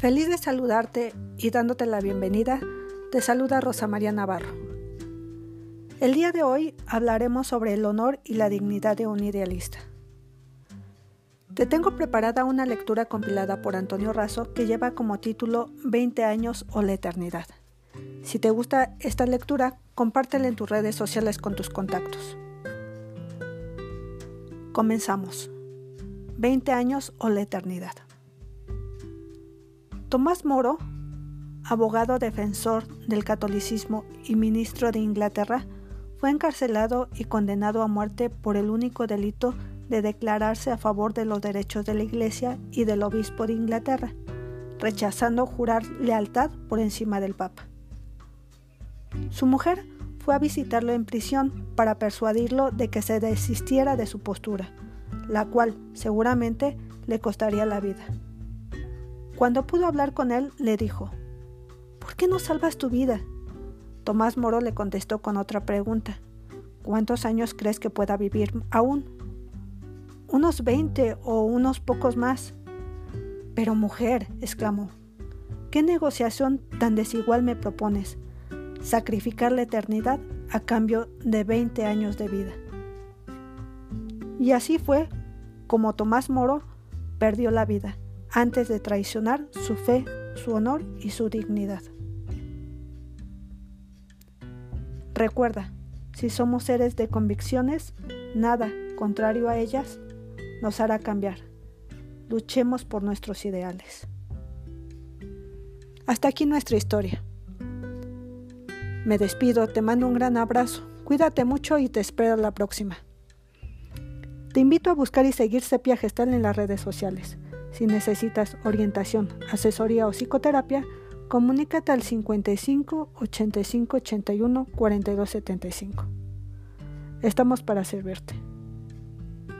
Feliz de saludarte y dándote la bienvenida, te saluda Rosa María Navarro. El día de hoy hablaremos sobre el honor y la dignidad de un idealista. Te tengo preparada una lectura compilada por Antonio Razo que lleva como título 20 años o la eternidad. Si te gusta esta lectura, compártela en tus redes sociales con tus contactos. Comenzamos. 20 años o la eternidad. Tomás Moro, abogado defensor del catolicismo y ministro de Inglaterra, fue encarcelado y condenado a muerte por el único delito de declararse a favor de los derechos de la Iglesia y del obispo de Inglaterra, rechazando jurar lealtad por encima del Papa. Su mujer fue a visitarlo en prisión para persuadirlo de que se desistiera de su postura, la cual seguramente le costaría la vida. Cuando pudo hablar con él, le dijo, ¿Por qué no salvas tu vida? Tomás Moro le contestó con otra pregunta. ¿Cuántos años crees que pueda vivir aún? Unos veinte o unos pocos más. Pero mujer, exclamó, ¿qué negociación tan desigual me propones? Sacrificar la eternidad a cambio de veinte años de vida. Y así fue como Tomás Moro perdió la vida antes de traicionar su fe, su honor y su dignidad. Recuerda, si somos seres de convicciones, nada contrario a ellas nos hará cambiar. Luchemos por nuestros ideales. Hasta aquí nuestra historia. Me despido, te mando un gran abrazo, cuídate mucho y te espero la próxima. Te invito a buscar y seguir Sepia Gestal en las redes sociales. Si necesitas orientación, asesoría o psicoterapia, comunícate al 55 85 81 42 75. Estamos para servirte.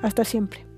Hasta siempre.